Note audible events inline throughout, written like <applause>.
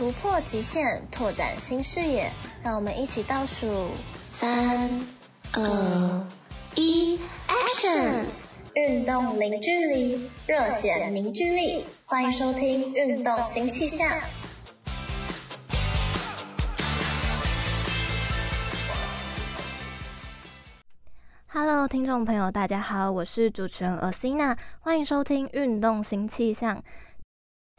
突破极限，拓展新视野，让我们一起倒数三、二、一，Action！运动零距离，热血凝聚力，欢迎收听《运动新气象》。Hello，听众朋友，大家好，我是主持人 Athena，欢迎收听《运动新气象》。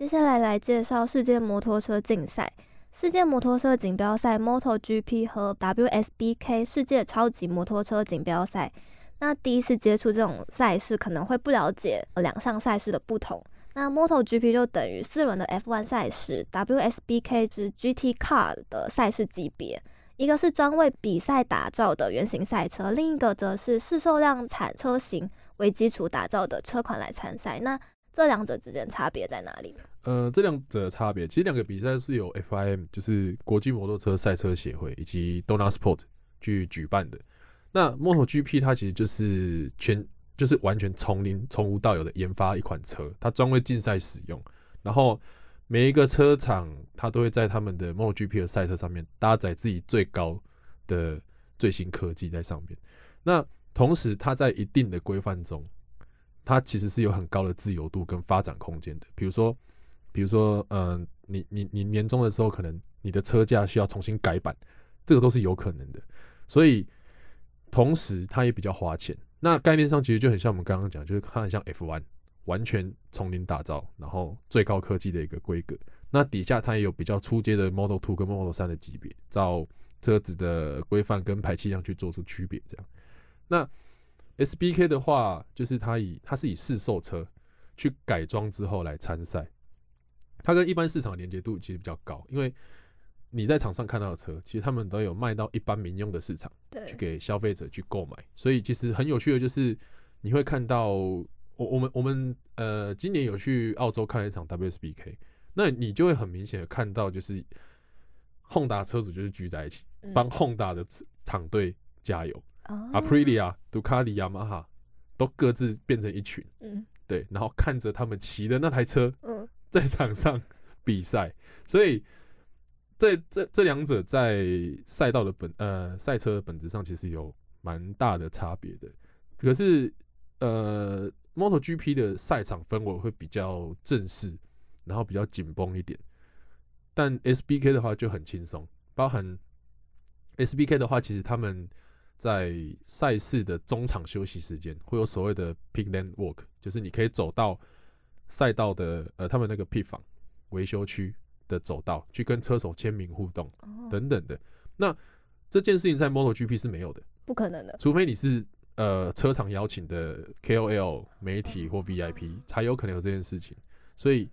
接下来来介绍世界摩托车竞赛。世界摩托车锦标赛 （MotoGP） 和 WSBK 世界超级摩托车锦标赛。那第一次接触这种赛事，可能会不了解两项赛事的不同。那 MotoGP 就等于四轮的 F1 赛事，WSBK 是 GT Car 的赛事级别，一个是专为比赛打造的原型赛车，另一个则是市售量产车型为基础打造的车款来参赛。那这两者之间差别在哪里？呃，这两者的差别，其实两个比赛是由 FIM，就是国际摩托车赛车协会以及 Dona Sport 去举办的。那 MotoGP 它其实就是全，就是完全从零从无到有的研发一款车，它专为竞赛使用。然后每一个车厂，它都会在他们的 MotoGP 的赛车上面搭载自己最高的最新科技在上面。那同时，它在一定的规范中。它其实是有很高的自由度跟发展空间的。比如说，比如说，嗯、你你你年终的时候，可能你的车架需要重新改版，这个都是有可能的。所以，同时它也比较花钱。那概念上其实就很像我们刚刚讲，就是它很像 F1，完全从零打造，然后最高科技的一个规格。那底下它也有比较初阶的 Model Two 跟 Model 三的级别，照车子的规范跟排气量去做出区别。这样，那。SBK 的话，就是它以它是以试售车去改装之后来参赛，它跟一般市场连接度其实比较高，因为你在场上看到的车，其实他们都有卖到一般民用的市场，去给消费者去购买，所以其实很有趣的就是你会看到我我们我们呃今年有去澳洲看了一场 WSBK，那你就会很明显的看到就是 Honda 车主就是聚在一起帮 Honda 的厂队加油。Aprilia、杜卡迪、雅马哈都各自变成一群，嗯，对，然后看着他们骑的那台车，嗯，在场上比赛，所以这这这两者在赛道的本呃赛车的本质上其实有蛮大的差别的。可是呃，MotoGP 的赛场氛围会比较正式，然后比较紧绷一点，但 SBK 的话就很轻松，包含 SBK 的话，其实他们。在赛事的中场休息时间，会有所谓的 pit lane walk，就是你可以走到赛道的呃他们那个 pit 房维修区的走道，去跟车手签名互动等等的。那这件事情在 MotoGP 是没有的，不可能的，除非你是呃车厂邀请的 KOL 媒体或 VIP 才有可能有这件事情。所以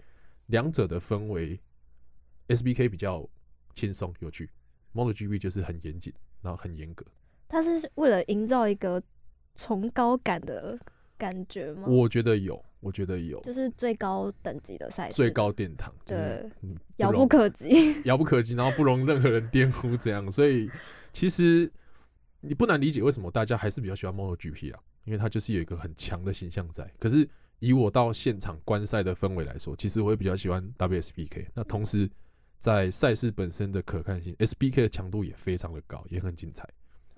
两者的氛围，SBK 比较轻松有趣，MotoGP 就是很严谨，然后很严格。他是为了营造一个崇高感的感觉吗？我觉得有，我觉得有，就是最高等级的赛事，最高殿堂，对，遥不可及，遥不可及，然后不容任何人玷污，这样。所以其实你不难理解为什么大家还是比较喜欢 MotoGP 啊，因为它就是有一个很强的形象在。可是以我到现场观赛的氛围来说，其实我会比较喜欢 WSBK。那同时在赛事本身的可看性，SBK 的强度也非常的高，也很精彩。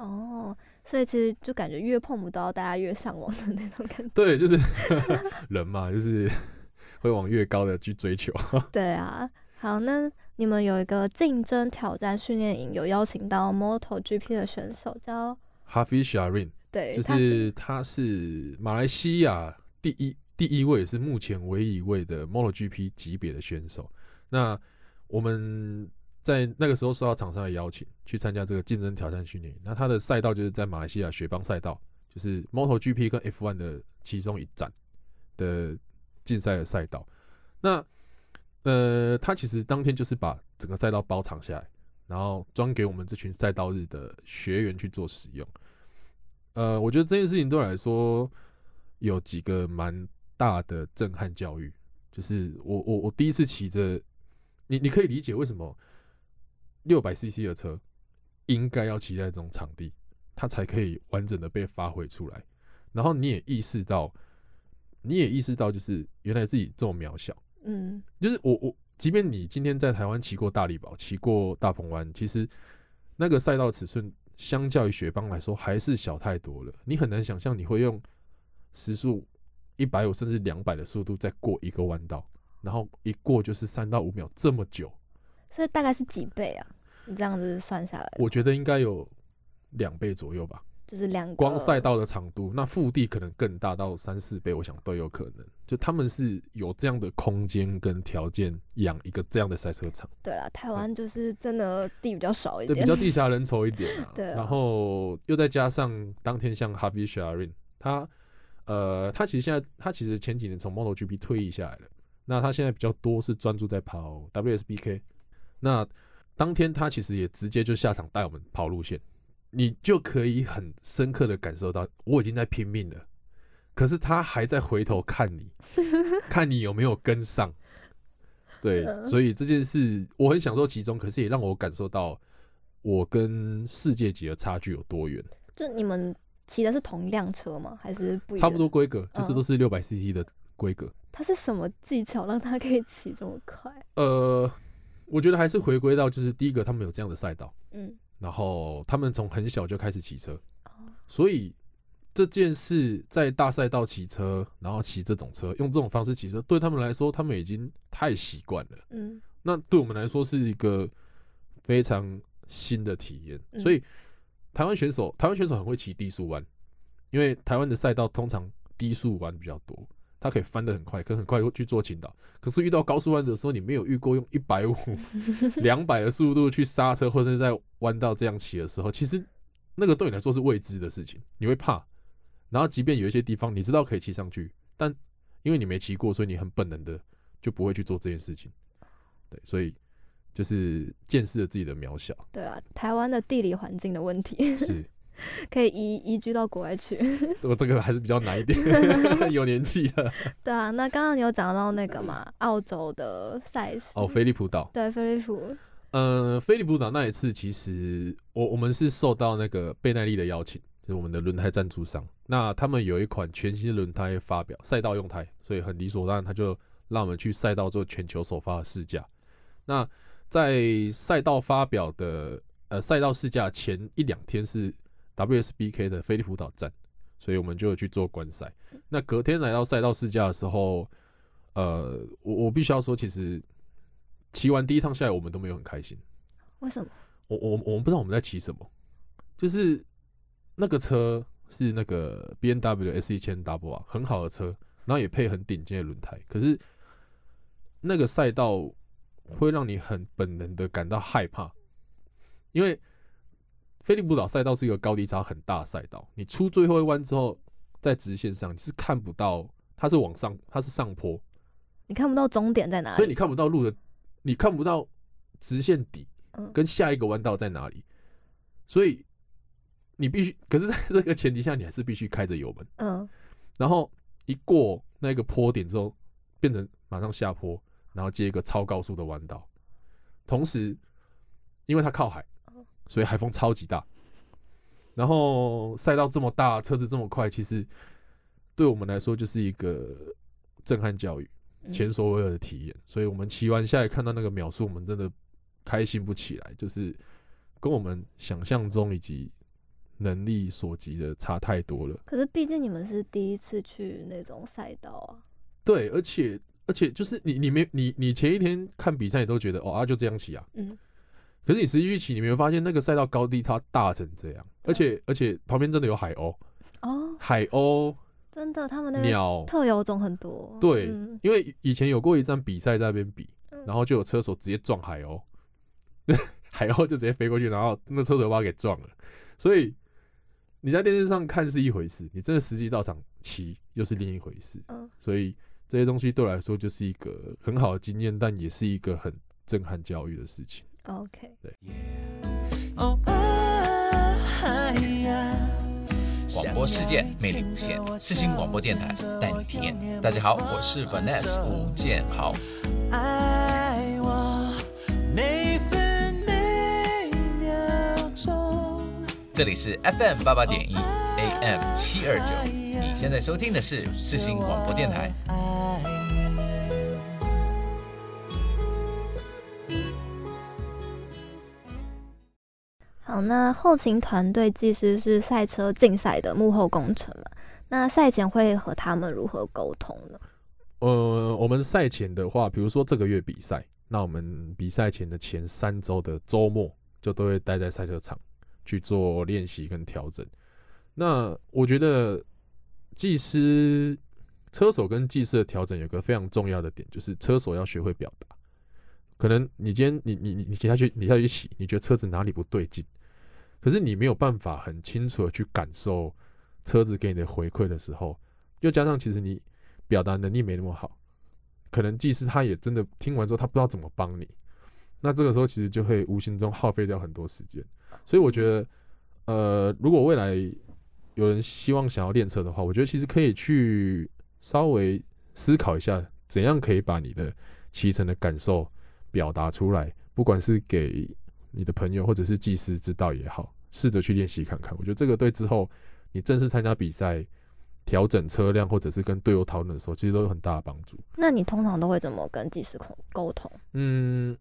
哦，所以其实就感觉越碰不到，大家越向往的那种感觉。对，就是 <laughs> 人嘛，就是 <laughs> 会往越高的去追求。<laughs> 对啊，好，那你们有一个竞争挑战训练营，有邀请到 MotoGP 的选手叫 Hafiz Sharine，对，就是他是马来西亚第一第一位，是目前唯一一位的 MotoGP 级别的选手。那我们。在那个时候受到厂商的邀请去参加这个竞争挑战训练，那他的赛道就是在马来西亚雪邦赛道，就是 MotoGP 跟 F1 的其中一站的竞赛的赛道。那呃，他其实当天就是把整个赛道包场下来，然后专给我们这群赛道日的学员去做使用。呃，我觉得这件事情对我来说有几个蛮大的震撼教育，就是我我我第一次骑着，你你可以理解为什么六百 CC 的车应该要骑在这种场地，它才可以完整的被发挥出来。然后你也意识到，你也意识到，就是原来自己这么渺小。嗯，就是我我，即便你今天在台湾骑过大力宝，骑过大鹏湾，其实那个赛道尺寸。相较于雪邦来说，还是小太多了。你很难想象你会用时速一百五甚至两百的速度再过一个弯道，然后一过就是三到五秒这么久。所以大概是几倍啊？你这样子算下来，我觉得应该有两倍左右吧。就是两光赛道的长度，那腹地可能更大到三四倍，我想都有可能。就他们是有这样的空间跟条件养一个这样的赛车场。对啦，台湾就是真的地比较少一点，对，比较地狭人稠一点啊。<laughs> 对，然后又再加上当天像 Javier Sharin，他呃，他其实现在他其实前几年从 MotoGP 退役下来了，那他现在比较多是专注在跑 WSBK。那当天他其实也直接就下场带我们跑路线。你就可以很深刻的感受到，我已经在拼命了，可是他还在回头看你，<laughs> 看你有没有跟上。对，所以这件事我很享受其中，可是也让我感受到我跟世界级的差距有多远。就你们骑的是同一辆车吗？还是不一样？差不多规格，就是都是六百 CC 的规格。他是什么技巧让他可以骑这么快？呃，我觉得还是回归到就是第一个，他们有这样的赛道。嗯。然后他们从很小就开始骑车，所以这件事在大赛道骑车，然后骑这种车，用这种方式骑车，对他们来说，他们已经太习惯了。嗯，那对我们来说是一个非常新的体验。所以台湾选手，台湾选手很会骑低速弯，因为台湾的赛道通常低速弯比较多。它可以翻得很快，可以很快去做倾倒。可是遇到高速弯的时候，你没有遇过用一百五、<laughs> 两百的速度去刹车，或者是在弯道这样骑的时候，其实那个对你来说是未知的事情，你会怕。然后，即便有一些地方你知道可以骑上去，但因为你没骑过，所以你很本能的就不会去做这件事情。对，所以就是见识了自己的渺小。对啊，台湾的地理环境的问题 <laughs> 是。<laughs> 可以移移居到国外去，<laughs> 我这个还是比较难一点，<laughs> 有年纪了。对啊，那刚刚你有讲到那个嘛，澳洲的赛事哦，菲利普岛。对，菲利普。呃，菲利普岛那一次，其实我我们是受到那个贝耐利的邀请，就是我们的轮胎赞助商。那他们有一款全新的轮胎发表，赛道用胎，所以很理所当然，他就让我们去赛道做全球首发的试驾。那在赛道发表的呃赛道试驾前一两天是。WSBK 的飞利浦岛站，所以我们就去做观赛。那隔天来到赛道试驾的时候，呃，我我必须要说，其实骑完第一趟下来，我们都没有很开心。为什么？我我我们不知道我们在骑什么，就是那个车是那个 B N W S 一千 W 啊，很好的车，然后也配很顶尖的轮胎。可是那个赛道会让你很本能的感到害怕，因为。菲利普岛赛道是一个高低差很大的赛道，你出最后一弯之后，在直线上你是看不到，它是往上，它是上坡，你看不到终点在哪里，所以你看不到路的，你看不到直线底，跟下一个弯道在哪里，嗯、所以你必须，可是在这个前提下，你还是必须开着油门，嗯，然后一过那个坡点之后，变成马上下坡，然后接一个超高速的弯道，同时因为它靠海。所以海风超级大，然后赛道这么大，车子这么快，其实对我们来说就是一个震撼教育，前所未有的体验。所以我们骑完下来看到那个秒数，我们真的开心不起来，就是跟我们想象中以及能力所及的差太多了。可是毕竟你们是第一次去那种赛道啊。对，而且而且就是你你没你你前一天看比赛，你都觉得哦啊就这样骑啊，嗯。可是你实际去骑，你没有发现那个赛道高低它大成这样，而且而且旁边真的有海鸥哦，海鸥真的，他们那鸟特有种很多。对，因为以前有过一站比赛在那边比，然后就有车手直接撞海鸥，<laughs> 海鸥就直接飞过去，然后那车手把它给撞了。所以你在电视上看是一回事，你真的实际到场骑又是另一回事。嗯所以这些东西对我来说就是一个很好的经验，但也是一个很震撼教育的事情。OK，对。广播世界魅力无限，世新广播电台带你体验。大家好，我是 Vanessa 吴建豪。这里是 FM 八八点一 AM 七二九，你现在收听的是世新广播电台。好，那后勤团队技师是赛车竞赛的幕后工程嘛？那赛前会和他们如何沟通呢？呃，我们赛前的话，比如说这个月比赛，那我们比赛前的前三周的周末，就都会待在赛车场去做练习跟调整。那我觉得技师、车手跟技师的调整有个非常重要的点，就是车手要学会表达。可能你今天你你你你下去你下去骑，你觉得车子哪里不对劲？可是你没有办法很清楚的去感受车子给你的回馈的时候，又加上其实你表达能力没那么好，可能技师他也真的听完之后他不知道怎么帮你，那这个时候其实就会无形中耗费掉很多时间。所以我觉得，呃，如果未来有人希望想要练车的话，我觉得其实可以去稍微思考一下，怎样可以把你的骑乘的感受表达出来，不管是给。你的朋友或者是技师知道也好，试着去练习看看。我觉得这个对之后你正式参加比赛、调整车辆或者是跟队友讨论的时候，其实都有很大的帮助。那你通常都会怎么跟技师沟通？嗯，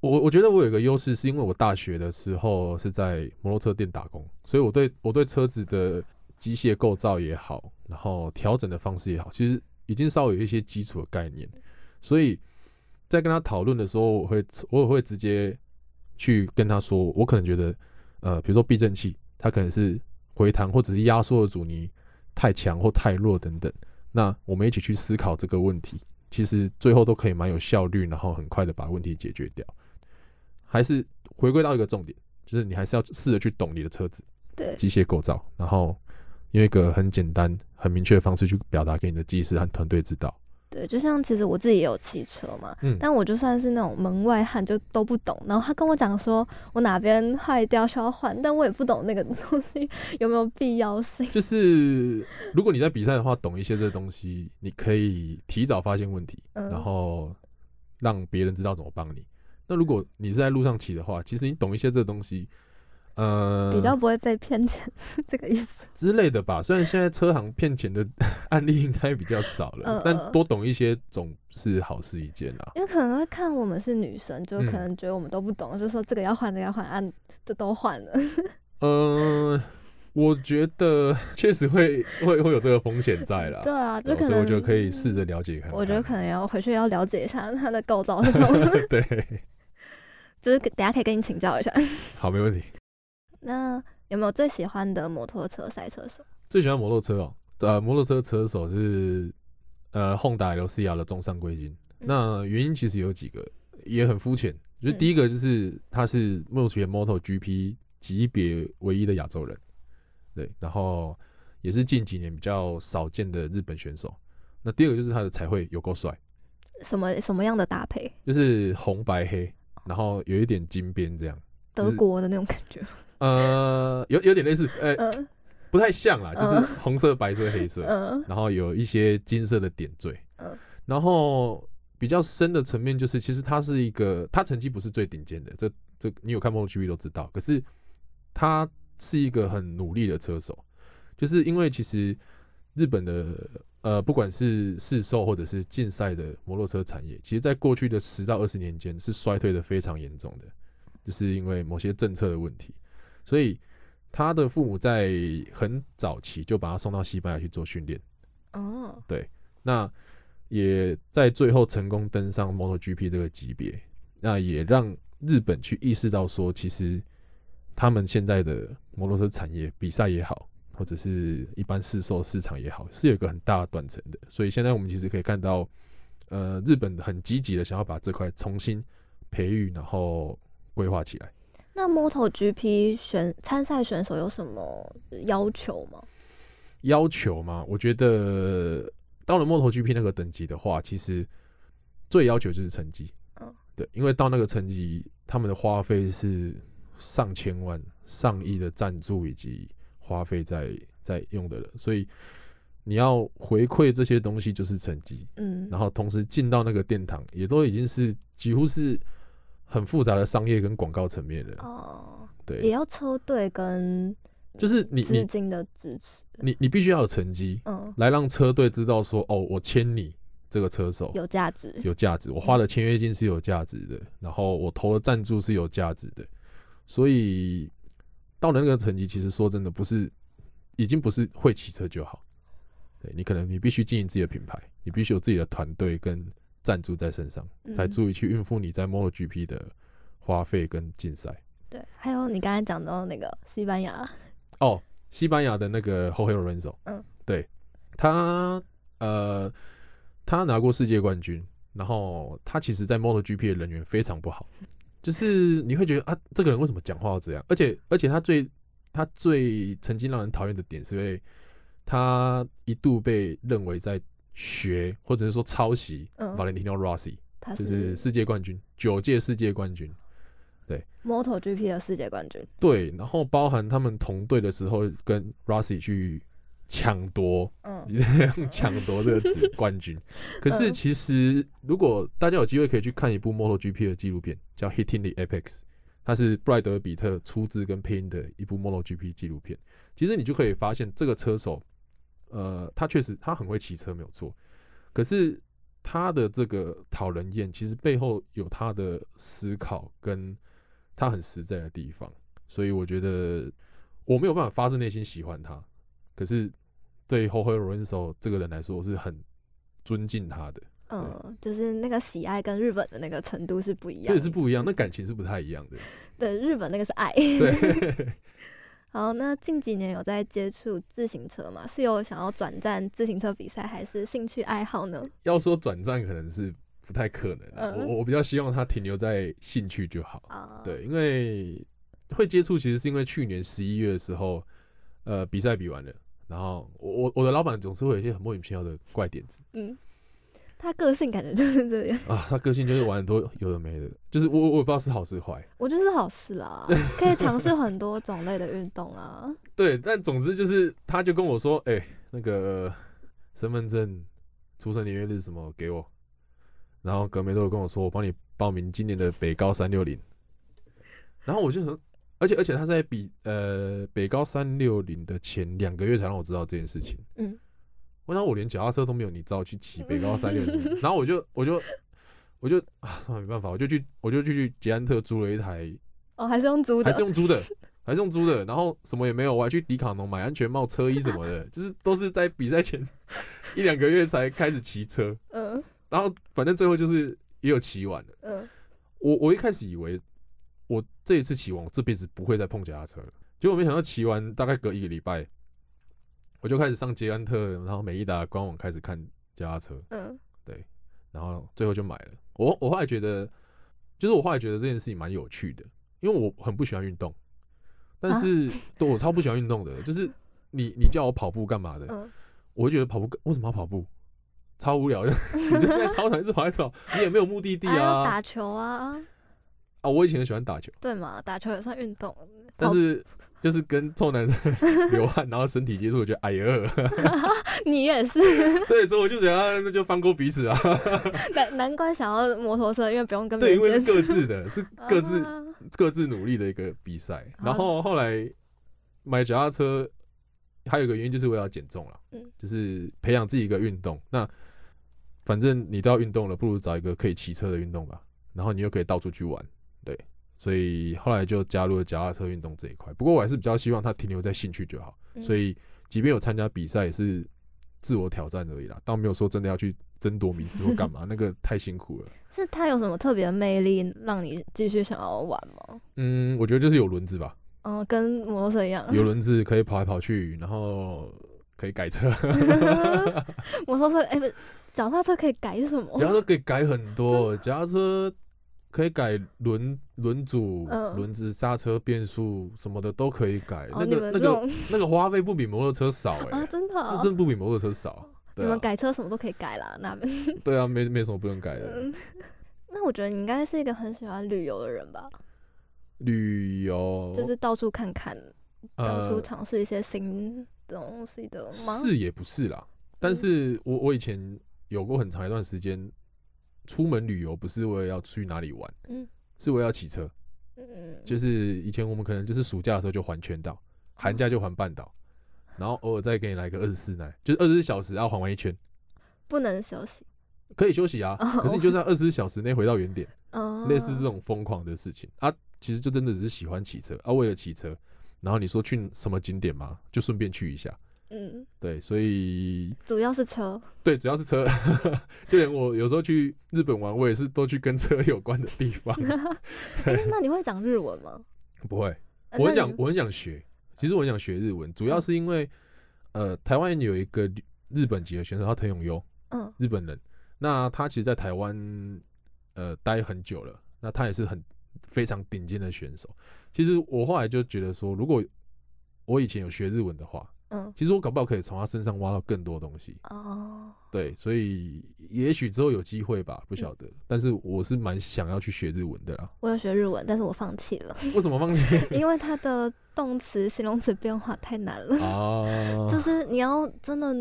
我我觉得我有一个优势，是因为我大学的时候是在摩托车店打工，所以我对我对车子的机械构造也好，然后调整的方式也好，其实已经稍微有一些基础的概念。所以在跟他讨论的时候，我会我也会直接。去跟他说，我可能觉得，呃，比如说避震器，它可能是回弹或者是压缩的阻尼太强或太弱等等。那我们一起去思考这个问题，其实最后都可以蛮有效率，然后很快的把问题解决掉。还是回归到一个重点，就是你还是要试着去懂你的车子，对，机械构造，然后用一个很简单、很明确的方式去表达给你的技师和团队知道。对，就像其实我自己也有汽车嘛，嗯，但我就算是那种门外汉，就都不懂。然后他跟我讲说，我哪边坏掉需要换，但我也不懂那个东西有没有必要性。就是 <laughs> 如果你在比赛的话，懂一些这个东西，你可以提早发现问题，嗯，然后让别人知道怎么帮你。那如果你是在路上骑的话，其实你懂一些这个东西。呃，比较不会被骗钱是 <laughs> 这个意思之类的吧。虽然现在车行骗钱的 <laughs> 案例应该比较少了，呃、但多懂一些总是好事一件啦。因为可能会看我们是女生，就可能觉得我们都不懂，嗯、就说这个要换，这个要换，按这都换了。嗯、<laughs> 呃，我觉得确实会会会有这个风险在啦。对啊，就可能我觉得可以试着了解看看。我觉得可能要回去要了解一下它的构造是什么。对，就是等下可以跟你请教一下。好，没问题。那有没有最喜欢的摩托车赛车手？最喜欢摩托车哦，呃，摩托车车手是呃，Honda LCR 的中上贵金。嗯、那原因其实有几个，也很肤浅。就第一个就是他是目前 MotoGP 级别唯一的亚洲人，对，然后也是近几年比较少见的日本选手。那第二个就是他的彩绘有够帅，什么什么样的搭配？就是红白黑，然后有一点金边这样，德国的那种感觉。呃，有有点类似，呃，呃不太像啦，就是红色、白色、黑色，呃、然后有一些金色的点缀，呃、然后比较深的层面就是，其实他是一个，他成绩不是最顶尖的，这这你有看 MotoGP 都知道，可是他是一个很努力的车手，就是因为其实日本的呃，不管是市售或者是竞赛的摩托车产业，其实在过去的十到二十年间是衰退的非常严重的，就是因为某些政策的问题。所以他的父母在很早期就把他送到西班牙去做训练。哦，对，那也在最后成功登上 MotoGP 这个级别，那也让日本去意识到说，其实他们现在的摩托车产业比赛也好，或者是一般市售市场也好，是有一个很大的断层的。所以现在我们其实可以看到，呃，日本很积极的想要把这块重新培育，然后规划起来。那 MotoGP 选参赛选手有什么要求吗？要求吗？我觉得到了 MotoGP 那个等级的话，其实最要求就是成绩。嗯，对，因为到那个成绩，他们的花费是上千万、上亿的赞助以及花费在在用的人，所以你要回馈这些东西就是成绩，嗯，然后同时进到那个殿堂，也都已经是几乎是很复杂的商业跟广告层面的。哦，对，也要车队跟就是你资金的支持，你你必须要有成绩，嗯，来让车队知道说，哦，我签你。这个车手有价值，有价值。我花的签约金是有价值的，然后我投的赞助是有价值的，所以到了那个成绩，其实说真的，不是已经不是会骑车就好。对，你可能你必须经营自己的品牌，你必须有自己的团队跟赞助在身上，才足以去应付你在 MotoGP 的花费跟竞赛。对，还有你刚才讲到那个西班牙，哦，西班牙的那个 Jorge Lorenzo，嗯，对，他呃。他拿过世界冠军，然后他其实，在 MotoGP 的人缘非常不好，<laughs> 就是你会觉得啊，这个人为什么讲话要这样？而且，而且他最他最曾经让人讨厌的点，是因为他一度被认为在学或者是说抄袭 Valentino Rossi，就是世界冠军，九届世界冠军，对，MotoGP 的世界冠军，对，然后包含他们同队的时候跟 Rossi 去。抢夺，嗯，用 <laughs> 抢夺这个词冠军。<laughs> 可是其实，如果大家有机会可以去看一部 MotoGP 的纪录片，叫《Hitting the Apex》，它是布莱德比特出资跟配音的一部 MotoGP 纪录片。其实你就可以发现，这个车手，呃，他确实他很会骑车，没有错。可是他的这个讨人厌，其实背后有他的思考，跟他很实在的地方。所以我觉得我没有办法发自内心喜欢他，可是。对 Jorge Lorenzo 这个人来说，我是很尊敬他的。嗯，就是那个喜爱跟日本的那个程度是不一样，对，是不一样，那感情是不太一样的。<laughs> 对，日本那个是爱。对。<laughs> 好，那近几年有在接触自行车吗？是有想要转战自行车比赛，还是兴趣爱好呢？要说转战，可能是不太可能。嗯、我我比较希望它停留在兴趣就好。嗯、对，因为会接触，其实是因为去年十一月的时候，呃，比赛比完了。然后我我我的老板总是会有一些很莫名其妙的怪点子，嗯，他个性感觉就是这样啊，他个性就是玩很多有的没的，就是我我也不知道是好是坏，我觉得是好事啦，可以尝试很多种类的运动啊。<laughs> 对，但总之就是他就跟我说，哎、欸，那个身份证、出生年月日什么给我，然后隔没多久跟我说，我帮你报名今年的北高三六零，然后我就说。而且而且他在比呃北高三六零的前两个月才让我知道这件事情。嗯，我想我连脚踏车都没有，你知道去骑北高三六 <laughs> 零，然后我就我就我就啊，没办法，我就去我就去捷安特租了一台。哦，还是用租的？还是用租的？还是用租的？然后什么也没有，我还去迪卡侬买安全帽、车衣什么的，就是都是在比赛前一两个月才开始骑车。<laughs> 嗯，然后反正最后就是也有骑完了。嗯，我我一开始以为。我这一次骑完，我这辈子不会再碰脚踏车了。结果没想到骑完大概隔一个礼拜，我就开始上捷安特，然后美利达官网开始看脚踏车。嗯，对，然后最后就买了。我我后来觉得，就是我后来觉得这件事情蛮有趣的，因为我很不喜欢运动，但是对我超不喜欢运动的，<laughs> 就是你你叫我跑步干嘛的，我会觉得跑步为什么要跑步？超无聊的，<laughs> 你就在操场一直跑一直跑，你也没有目的地啊，打球啊。啊，我以前很喜欢打球，对嘛？打球也算运动，但是就是跟臭男生 <laughs> 流汗，然后身体接触，我觉得哎呀，<laughs> 你也是，<laughs> 对，所以我就想要，那就放过彼此啊。难难怪想要摩托车，因为不用跟别人，对，因为是各自的，是各自各自努力的一个比赛。然后后来买脚踏车，还有一个原因就是为了减重了，嗯，就是培养自己一个运动。那反正你都要运动了，不如找一个可以骑车的运动吧。然后你又可以到处去玩。对，所以后来就加入了脚踏车运动这一块。不过我还是比较希望它停留在兴趣就好。嗯、所以即便有参加比赛，也是自我挑战而已啦。倒没有说真的要去争夺名次或干嘛，<laughs> 那个太辛苦了。是他有什么特别的魅力让你继续想要玩吗？嗯，我觉得就是有轮子吧。哦，跟摩托车一样，有轮子可以跑来跑去，然后可以改车。<laughs> <laughs> 摩托车哎，不，脚踏车可以改什么？脚踏车可以改很多，脚踏车。可以改轮轮组、轮子、刹车、变速什么的都可以改。那个、那个、那个花费不比摩托车少哎、<laughs> 欸啊！真的、哦，那真的不比摩托车少。啊、你们改车什么都可以改啦，那边。<laughs> 对啊，没没什么不能改的。嗯、那我觉得你应该是一个很喜欢旅游的人吧？旅游就是到处看看，到处呃尝试一些新东西的吗？是也不是啦，但是我我以前有过很长一段时间，出门旅游不是为了要去哪里玩，嗯。是为了要骑车。嗯，就是以前我们可能就是暑假的时候就环全岛，寒假就环半岛，然后偶尔再给你来个二十四奶，就是二十四小时要环完一圈，不能休息。可以休息啊，哦。可是你就是要二十四小时内回到原点，哦，类似这种疯狂的事情啊，其实就真的只是喜欢骑车啊，为了骑车，然后你说去什么景点嘛，就顺便去一下，嗯，对，所以主要是车。对，主要是车，<laughs> 就连我有时候去日本玩，我也是都去跟车有关的地方，<laughs> <laughs> 哎，那你会讲日文吗？不会。我很想我很想学，其实我很想学日文，主要是因为，呃，台湾有一个日本籍的选手，他藤永优，嗯日本人，那他其实，在台湾，呃，待很久了，那他也是很非常顶尖的选手。其实我后来就觉得说，如果我以前有学日文的话，嗯其实我搞不好可以从他身上挖到更多东西。哦，对，所以也许之后有机会吧，不晓得。但是我是蛮想要去学日文的啦。我要学日文，但是我放弃了，<laughs> 为什么放弃？<laughs> 因为它的动词、形容词变化太难了，哦，<laughs> 就是你要真的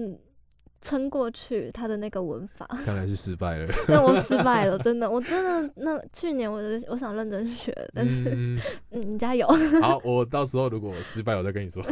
撑过去他的那个文法。<laughs> 看来是失败了。那我失败了，<laughs> 真的，我真的那去年我就我想认真学，但是嗯，<laughs> 嗯，你加油。好，我到时候如果我失败，我再跟你说。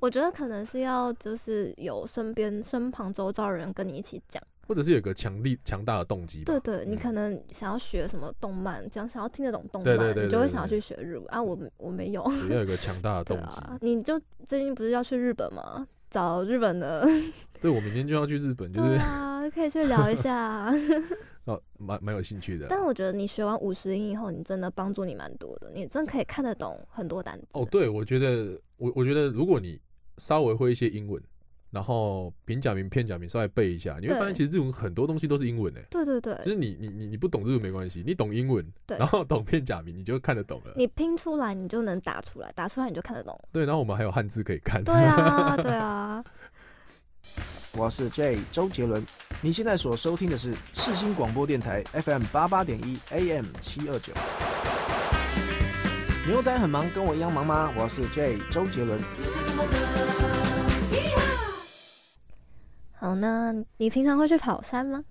我觉得可能是要就是有身边身旁周遭人跟你一起讲，或者是有个强力强大的动机。对对，你嗯可能想要学什么动漫，这样想要听得懂动漫，你就会想要去学日文啊。我我没有，也要有个强大的动机。啊，你就最近不是要去日本吗？找日本的，<laughs> 对，我明天就要去日本，就是啊，可以去聊一下。<laughs> 哦，蛮蛮有兴趣的啊。但我觉得你学完五十音以后，你真的帮助你蛮多的，你真的可以看得懂很多单词。哦，对，我觉得我我觉得如果你稍微会一些英文，然后平假名、片假名稍微背一下，你会发现其实日文很多东西都是英文诶。对对对，就是你你你你不懂日文没关系，你懂英文，然后懂片假名，你就看得懂了。你拼出来你就能打出来，打出来你就看得懂。对，然后我们还有汉字可以看。对啊，对啊。我是 J 周杰伦，你现在所收听的是世新广播电台 FM 八八点一 AM 七二九。牛仔很忙，跟我一样忙吗？我是 J 周杰伦。好，那你平常会去跑山吗？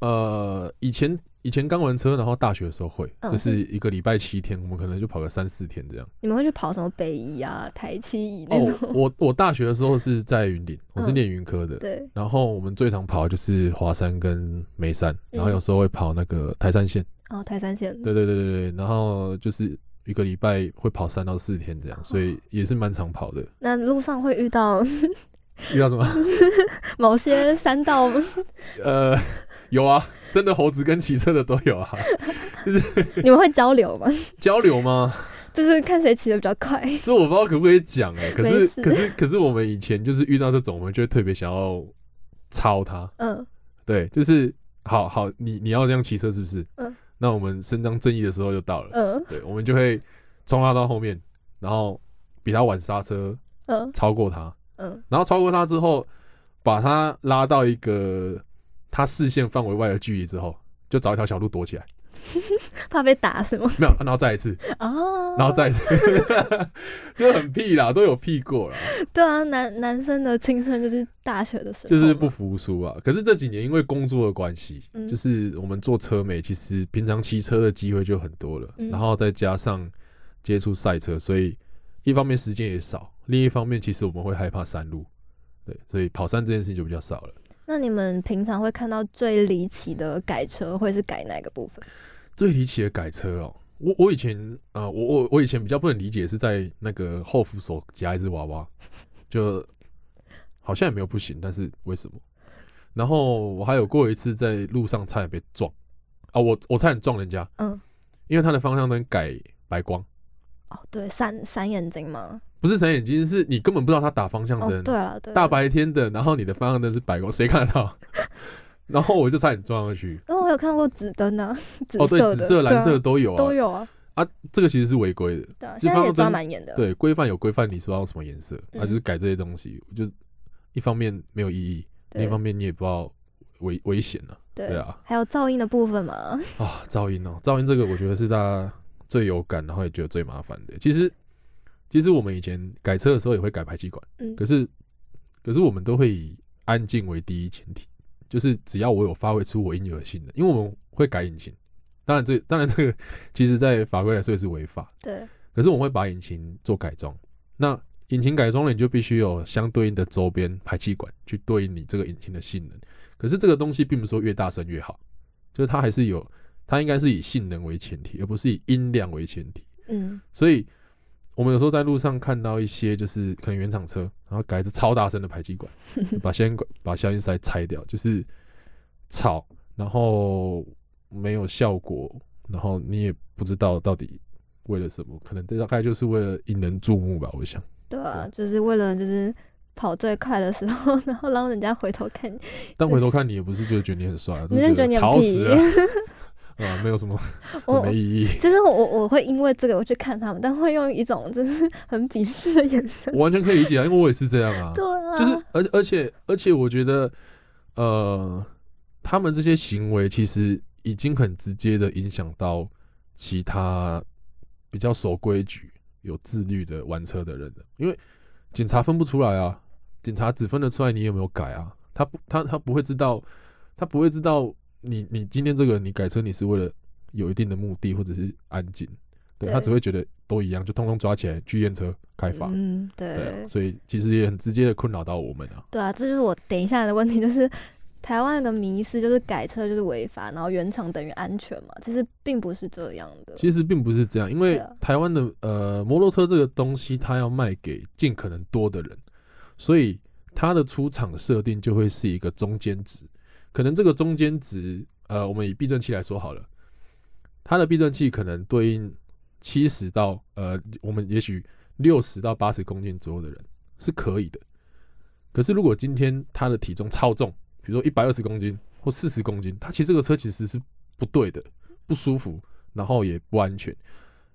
呃，以前以前刚玩车，然后大学的时候会，嗯就是一个礼拜七天，我们可能就跑个三四天这样。你们会去跑什么北宜啊、台七宜那哦种？，我我大学的时候是在云林，我是嗯念云科的，对，然后我们最常跑的就是华山跟眉山，然后有时候会跑那个台山线，哦，台山线。对对对对对，然后就是一个礼拜会跑三到四天这样，所以也是蛮常跑的。那路上会遇到遇到什么？<laughs> 某些山道？<laughs> 呃，有啊，真的猴子跟骑车的都有啊，<laughs> 就是你们会交流吗？交流吗？就是看谁骑的比较快。这我不知道可不可以讲哎、可是可是可是我们以前就是遇到这种，我们就会特别想要超他，嗯，对，就是好好你你要这样骑车是不是？嗯，那我们伸张正义的时候就到了，嗯对，我们就会冲他到后面，然后比他晚刹车，嗯超过他，嗯，然后超过他之后，把他拉到一个他视线范围外的距离之后，就找一条小路躲起来，<laughs> 怕被打是吗？没有，然后再一次，哦，然后再一次，<laughs> 就很屁啦，都有屁过啦。对啊，男男生的青春就是大学的时候，就是不服输啊。可是这几年因为工作的关系，嗯。就是我们做车媒，其实平常骑车的机会就很多了，嗯。然后再加上接触赛车，所以一方面时间也少，另一方面其实我们会害怕山路，对，所以跑山这件事情就比较少了。那你们平常会看到最离奇的改车，会是改哪个部分？最离奇的改车哦，我我以前呃，我我我以前比较不能理解是在那个后扶手夹一只娃娃，就好像也没有不行，但是为什么？然后我还有过一次在路上差点被撞啊，我我差点撞人家，嗯，因为他的方向灯改白光，哦，对，闪闪眼睛吗？不是闪眼睛，是你根本不知道他打方向哦，灯，对了，对。啦，大白天的，然后你的方向灯是白光，谁看得到？<laughs> 然后我就差点撞上去。因为我有看过紫灯啊，紫哦，对，色紫色、蓝色都有啊，都有啊，啊，这个其实是违规的。对现在也抓蛮严的，，对，规范有规范，你说要什么颜色，啊，嗯就是改这些东西，就一方面没有意义，另一方面你也不知道危危险了。对对啊，还有噪音的部分嘛，啊，噪音哦，噪音这个我觉得是大家最有感，然后也觉得最麻烦的。其实，其实我们以前改车的时候也会改排气管，嗯，可是，可是我们都会以安静为第一前提，就是只要我有发挥出我应有的性能，因为我们会改引擎。当然这，这当然这个，其实在法规来说也是违法。对。可是我们会把引擎做改装，那引擎改装了，你就必须有相对应的周边排气管去对应你这个引擎的性能。可是这个东西并不是说越大声越好，就是它还是有，它应该是以性能为前提，而不是以音量为前提。嗯。所以我们有时候在路上看到一些，就是可能原厂车，然后改着超大声的排气管，<laughs> 把消音管、把消音塞拆掉，就是吵，然后。没有效果，然后你也不知道到底为了什么，可能大概就是为了引人注目吧，我想。对啊，对就是为了就是跑最快的时候，然后让人家回头看你。但回头看你也不是就觉得你很帅，你是觉得你吵死了啊，没有什么，没意义。其实我我，我会因为这个我去看他们，但会用一种就是很鄙视的眼神。我完全可以理解啊，因为我也是这样啊。<laughs> 对啊，就是而而且而且我觉得，呃，他们这些行为其实。已经很直接的影响到其他比较守规矩、有自律的玩车的人了，因为警察分不出来啊，警察只分得出来你有没有改啊，他不，他他不会知道，他不会知道你你今天这个你改车你是为了有一定的目的或者是安静，对，他只会觉得都一样，就通通抓起来去验车开罚，嗯，对，所以其实也很直接的困扰到我们啊。对啊，这就是我等一下的问题，就是。台湾的迷思就是改车就是违法，然后原厂等于安全嘛，其实并不是这样的。其实并不是这样，因为台湾的呃摩托车这个东西，它要卖给尽可能多的人，所以它的出厂设定就会是一个中间值。可能这个中间值，呃，我们以避震器来说好了，它的避震器可能对应七十到呃，我们也许六十到八十公斤左右的人是可以的。可是如果今天他的体重超重，比如说一百二十公斤或四十公斤，他骑这个车其实是不对的，不舒服，然后也不安全。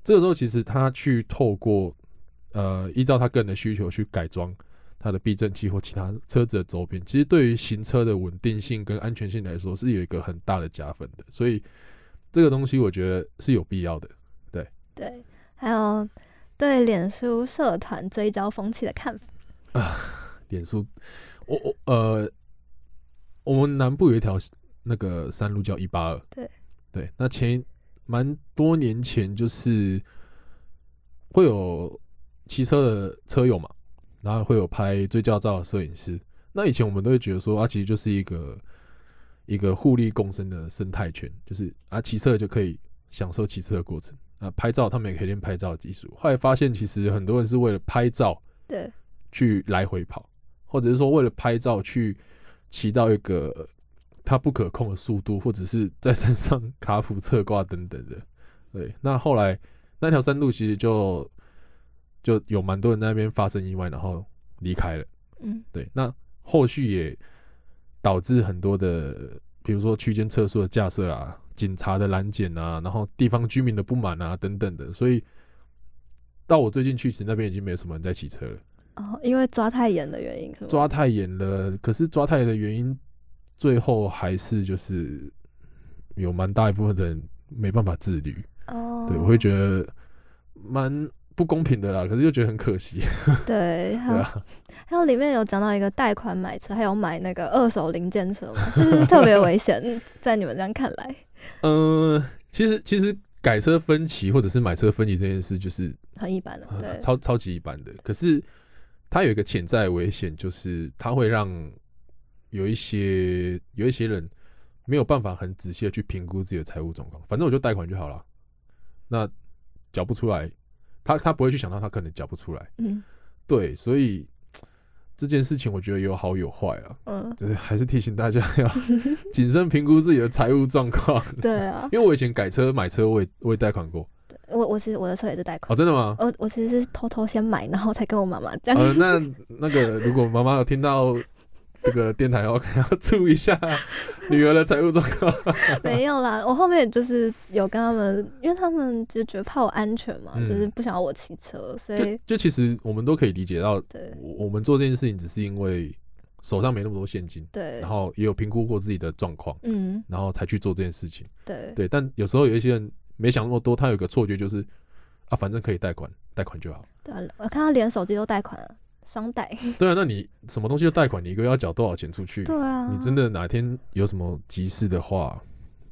这个时候其实他去透过呃依照他个人的需求去改装他的避震器或其他车子的周边，其实对于行车的稳定性跟安全性来说是有一个很大的加分的。所以这个东西我觉得是有必要的。对对，还有对脸书社团追焦风气的看法啊，脸书，我我呃。我们南部有一条那个山路叫一八二，对对。那前蛮多年前就是会有骑车的车友嘛，然后会有拍追焦照的摄影师。那以前我们都会觉得说，啊，其实就是一个一个互利共生的生态圈，就是啊，骑车就可以享受骑车的过程啊，拍照他们也可以练拍照的技术。后来发现，其实很多人是为了拍照，对，去来回跑，或者是说为了拍照去。骑到一个它不可控的速度，或者是在山上卡普侧挂等等的，对。那后来那条山路其实就就有蛮多人在那边发生意外，然后离开了。嗯，对。那后续也导致很多的，比如说区间测速的架设啊、警察的拦检啊，然后地方居民的不满啊等等的，所以到我最近去时，那边已经没有什么人在骑车了。哦，因为抓太严的原因，抓太严了。可是抓太严的原因，最后还是就是有蛮大一部分的人没办法自律。哦，对，我会觉得蛮不公平的啦。可是又觉得很可惜。<laughs> 对，还有，啊，还有里面有讲到一个贷款买车，还有买那个 <laughs> 二手零件车嘛，是不是特别危险？<laughs> 在你们这样看来，嗯、呃，其实其实改车分期或者是买车分期这件事，就是很一般的，对，超超级一般的。可是。它有一个潜在危险，就是它会让有一些有一些人没有办法很仔细的去评估自己的财务状况。反正我就贷款就好了，那缴不出来，他他不会去想到他可能缴不出来。嗯，对，所以这件事情我觉得有好有坏啊。嗯，<laughs> 就是还是提醒大家要谨慎评估自己的财务状况。<laughs> 对啊，因为我以前改车买车，我也我也贷款过。我我其实我的车也是贷款哦，真的吗？我我其实是偷偷先买，然后才跟我妈妈讲。呃，那那个如果妈妈有听到这个电台的话，可 <laughs> 能要注意一下 <laughs> 女儿的财务状况。<laughs> 没有啦，我后面就是有跟他们，因为他们就觉得怕我安全嘛，嗯、就是不想要我骑车，所以就，就其实我们都可以理解到，对，我们做这件事情只是因为手上没那么多现金，对，然后也有评估过自己的状况，嗯，然后才去做这件事情，对对。但有时候有一些人。没想那么多，他有个错觉就是啊，反正可以贷款，贷款就好。对啊，我看他连手机都贷款了，双贷。<laughs> 对啊，那你什么东西的贷款，你一个月要缴多少钱出去？对啊，你真的哪天有什么急事的话，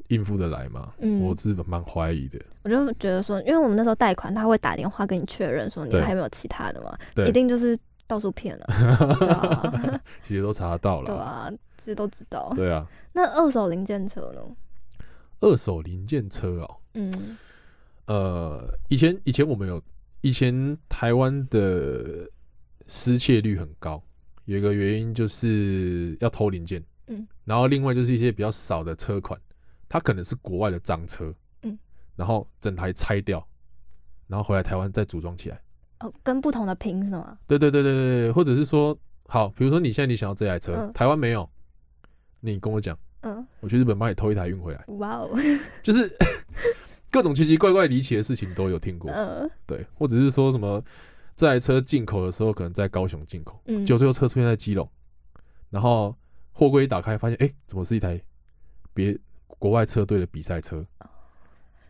应付得来吗？嗯，我是蛮怀疑的。我就觉得说，因为我们那时候贷款，他会打电话跟你确认说你还有没有其他的嘛，对，一定就是到处骗了。<laughs> 对啊，<laughs> 其实都查得到了。对啊，其实都知道。对啊。那二手零件车呢？二手零件车哦，嗯，呃，以前以前我们有，以前台湾的失窃率很高，有一个原因就是要偷零件，嗯，然后另外就是一些比较少的车款，它可能是国外的赃车，嗯，然后整台拆掉，然后回来台湾再组装起来，哦，跟不同的拼是吗？对对对对对，或者是说，好，比如说你现在你想要这台车，嗯、台湾没有，你跟我讲。嗯，我去日本帮你偷一台运回来。哇哦，<laughs> 就是 <coughs> 各种奇奇怪怪离奇的事情都有听过。嗯，对，或者是说什么这台车进口的时候可能在高雄进口，嗯，就最后车出现在基隆，然后货柜一打开发现，哎，怎么是一台别国外车队的比赛车？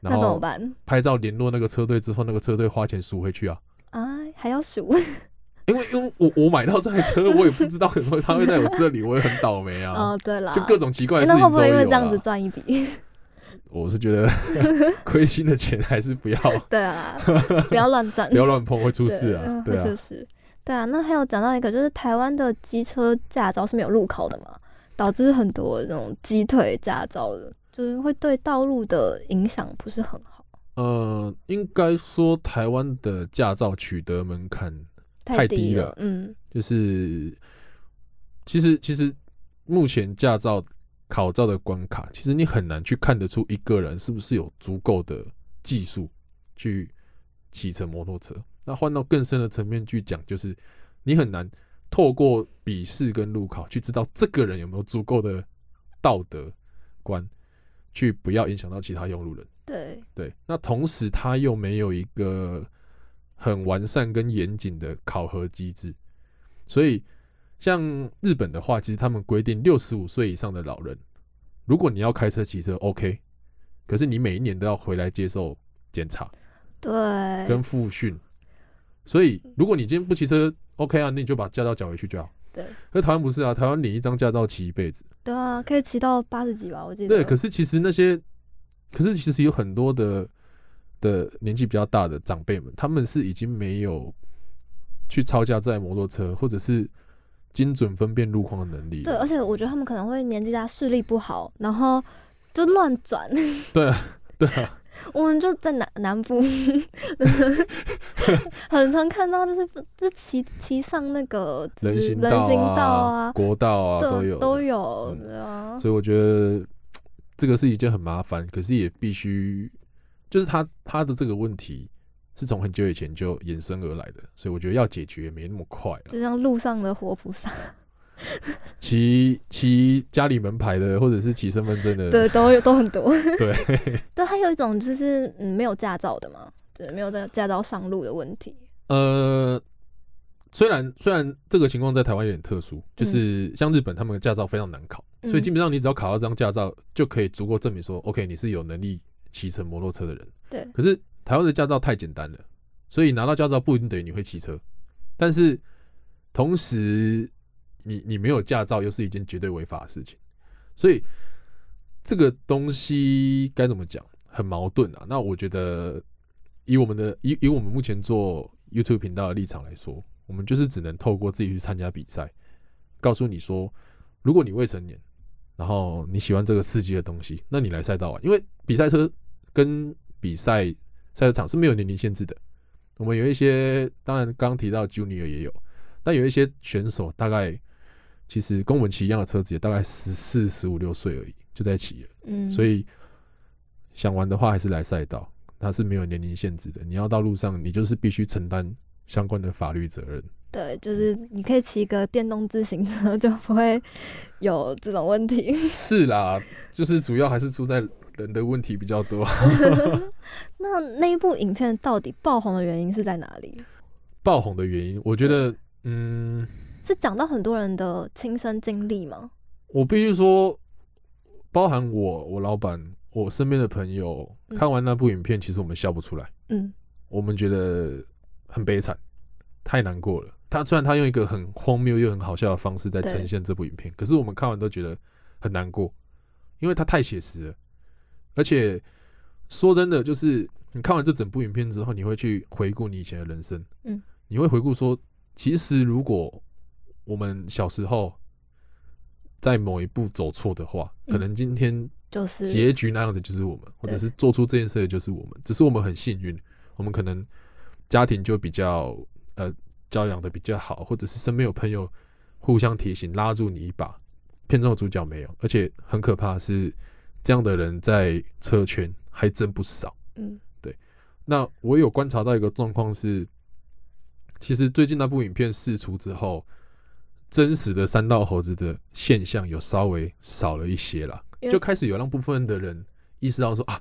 那怎么办？拍照联络那个车队之后，那个车队花钱赎回去啊？啊，还要赎？<laughs> 因为因为我我买到这台车，我也不知道什么他会在我这里，我也很倒霉啊。<laughs> 哦，对了，就各种奇怪的事情、欸、那会不会因为这样子赚一笔？我是觉得 <laughs> 亏心的钱还是不要。对啊，不要 <laughs> 乱赚，不要乱碰，会出事啊。对，会出事。对啊，那还有讲到一个，就是台湾的机车驾照是没有路考的嘛，导致很多这种鸡腿驾照的，就是会对道路的影响不是很好。呃，应该说台湾的驾照取得门槛。太低了，嗯，就是其实其实目前驾照考照的关卡，其实你很难去看得出一个人是不是有足够的技术去骑乘摩托车。那换到更深的层面去讲，就是你很难透过笔试跟路考去知道这个人有没有足够的道德观，去不要影响到其他用路人。对对，那同时他又没有一个。很完善跟严谨的考核机制，所以像日本的话，其实他们规定六十五岁以上的老人，如果你要开车骑车，OK，可是你每一年都要回来接受检查，对，跟复训。所以如果你今天不骑车，OK 啊，那你就把驾照缴回去就好。对，可是台湾不是啊，台湾领一张驾照骑一辈子。对啊，可以骑到八十几吧，我记得。对，可是其实那些，可是其实有很多的。的年纪比较大的长辈们，他们是已经没有去操驾这台摩托车，或者是精准分辨路况的能力。对，而且我觉得他们可能会年纪大，视力不好，然后就乱转。对啊，<laughs> 对啊。我们就在南南部，<laughs> <laughs> 很常看到就是就骑骑上那个人行道啊、人行道啊、国道啊都有都有。所以我觉得这个是一件很麻烦，可是也必须。就是他他的这个问题是从很久以前就衍生而来的，所以我觉得要解决也没那么快。就像路上的活菩萨，骑 <laughs> 骑家里门牌的，或者是骑身份证的，对，都有都很多。<laughs> 对，<laughs> 对，还有一种就是嗯没有驾照的嘛，对，没有在驾照上路的问题。呃，虽然虽然这个情况在台湾有点特殊，就是像日本他们的驾照非常难考，嗯、所以基本上你只要考到这张驾照，就可以足够证明说，OK，你是有能力。骑乘摩托车的人，对，可是台湾的驾照太简单了，所以拿到驾照不一定等于你会骑车，但是同时你你没有驾照又是一件绝对违法的事情，所以这个东西该怎么讲，很矛盾啊。那我觉得以我们的以以我们目前做 YouTube 频道的立场来说，我们就是只能透过自己去参加比赛，告诉你说，如果你未成年。然后你喜欢这个刺激的东西，那你来赛道啊，因为比赛车跟比赛赛车场是没有年龄限制的。我们有一些，当然刚刚提到 Junior 也有，但有一些选手大概其实跟我们骑一样的车子，也大概十四、十五六岁而已就在骑了。嗯，所以想玩的话还是来赛道，它是没有年龄限制的。你要到路上，你就是必须承担相关的法律责任。对，就是你可以骑个电动自行车，就不会有这种问题。是啦，就是主要还是出在人的问题比较多。<laughs> 那那一部影片到底爆红的原因是在哪里？爆红的原因，我觉得，嗯，是讲到很多人的亲身经历吗？我必须说，包含我，我老板，我身边的朋友看完那部影片，其实我们笑不出来。嗯，我们觉得很悲惨，太难过了。他虽然他用一个很荒谬又很好笑的方式在呈现这部影片，可是我们看完都觉得很难过，因为他太写实了。而且说真的，就是你看完这整部影片之后，你会去回顾你以前的人生。嗯，你会回顾说，其实如果我们小时候在某一步走错的话，可能今天就是结局那样的就是我们，或者是做出这件事的就是我们。只是我们很幸运，我们可能家庭就比较呃。教养的比较好，或者是身边有朋友互相提醒，拉住你一把。片中的主角没有，而且很可怕的是，这样的人在车圈还真不少。嗯，对。那我有观察到一个状况是，其实最近那部影片释出之后，真实的三道猴子的现象有稍微少了一些了，就开始有让部分的人意识到说啊。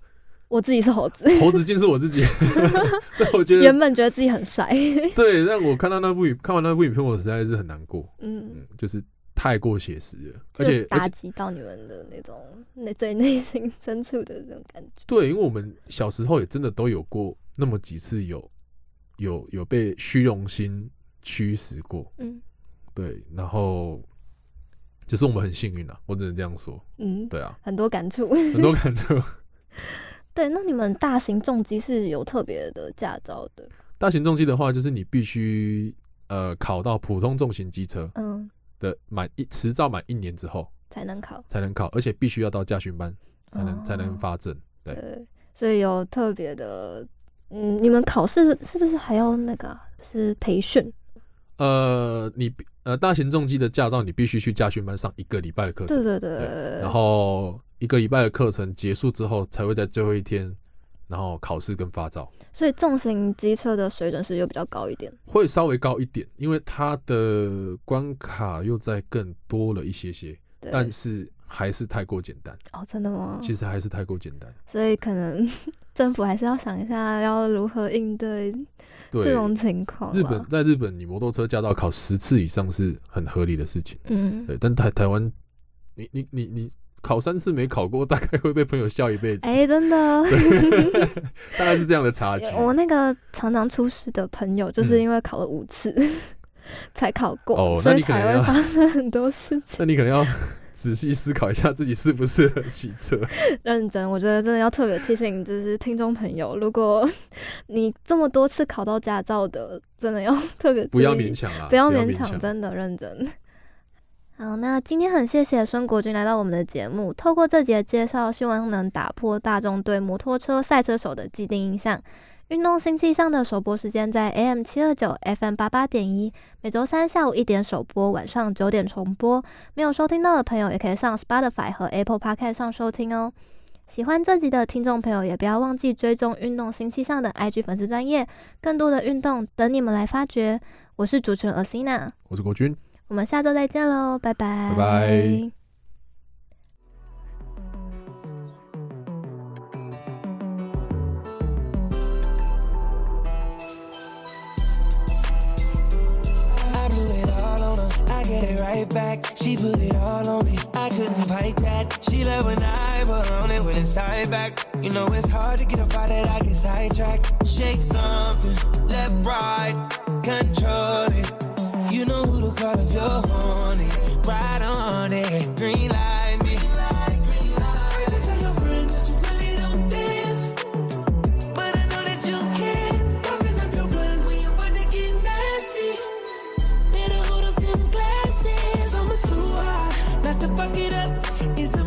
我自己是猴子，猴子竟是我自己。<laughs> 但我觉得原本觉得自己很帅，对，但我看到那部影，看完那部影片，我实在是很难过。嗯，嗯，就是太过写实了，而且打击到你们的那种内最内心深处的那种感觉。对，因为我们小时候也真的都有过那么几次有有有被虚荣心驱使过。嗯，对，然后就是我们很幸运啊，我只能这样说。嗯，对啊，很多感触，很多感触。<laughs> 对，那你们大型重机是有特别的驾照的？大型重机的话，就是你必须呃考到普通重型机车嗯的满一持照满一年之后才能考，才能考，而且必须要到驾训班才能、哦、才能发证。对，对，所以有特别的，嗯，你们考试是不是还要那个是培训？呃，你呃大型重机的驾照，你必须去驾训班上一个礼拜的课程。对对对，对，然后。一个礼拜的课程结束之后，才会在最后一天，然后考试跟发照。所以重型机车的水准是又比较高一点，会稍微高一点，因为它的关卡又再更多了一些些，但是还是太过简单。哦，真的吗？其实还是太过简单，所以可能 <laughs> 政府还是要想一下要如何应对这种情况。日本在日本，你摩托车驾照考十次以上是很合理的事情。嗯，对，但台台湾，你你你你。考三次没考过，大概会被朋友笑一辈子。哎、欸，真的，<laughs> 大概是这样的差距。<laughs> 我那个常常出事的朋友，就是因为考了五次、嗯、才考过，哦，所以才会发生很多事情。<laughs> 那你可能要仔细思考一下自己适不适合骑车。认真，我觉得真的要特别提醒，就是听众朋友，如果你这么多次考到驾照的，真的要特别不要勉强啊，不要勉强，真的认真。好，那今天很谢谢孙国军来到我们的节目。透过这集的介绍，希望能打破大众对摩托车赛车手的既定印象。运动新气象的首播时间在 AM 七二九 FM 八八点一，每周三下午一点首播，晚上九点重播。没有收听到的朋友，也可以上 Spotify 和 Apple Podcast 上收听哦。喜欢这集的听众朋友，也不要忘记追踪运动新气象的 IG 粉丝专页，更多的运动等你们来发掘。我是主持人 Asina，我是国军。我们下周再见喽，拜拜，拜拜。get it right back. She put it all on me. I couldn't fight that. She loved when I was on it when it's tied back. You know it's hard to get up out that I get sidetracked. Shake something, Let right, control it. You know who to call if you're horny. Ride on it, green light me. Green light, green light. Tell your friends that you really don't dance, but I know that you can. Talking up your plans when you're about to get nasty. Better hold up them glasses. Summer's too hot, not to fuck it up. Is the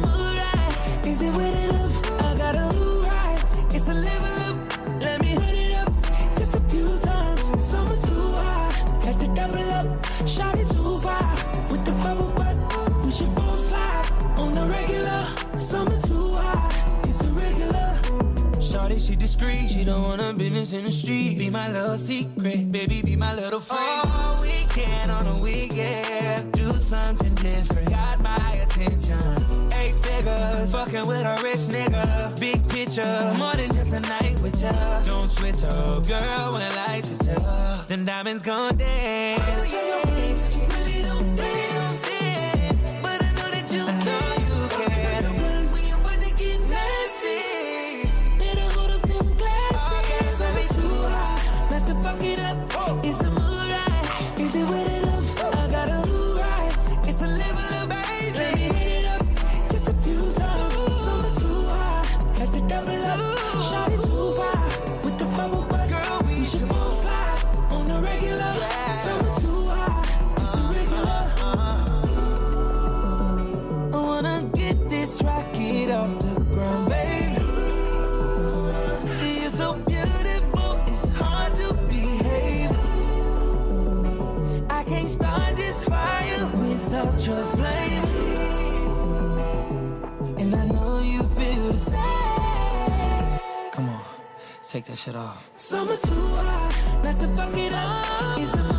don't wanna business in the street. Be my little secret, baby, be my little friend. All weekend on a weekend, do something different. Got my attention. Eight figures, fucking with a rich nigga. Big picture, more than just a night with ya. Don't switch up, girl, when the lights hit ya. Them diamonds gon' dance. Oh, yeah. take that shit off. Too hot, to fuck it up.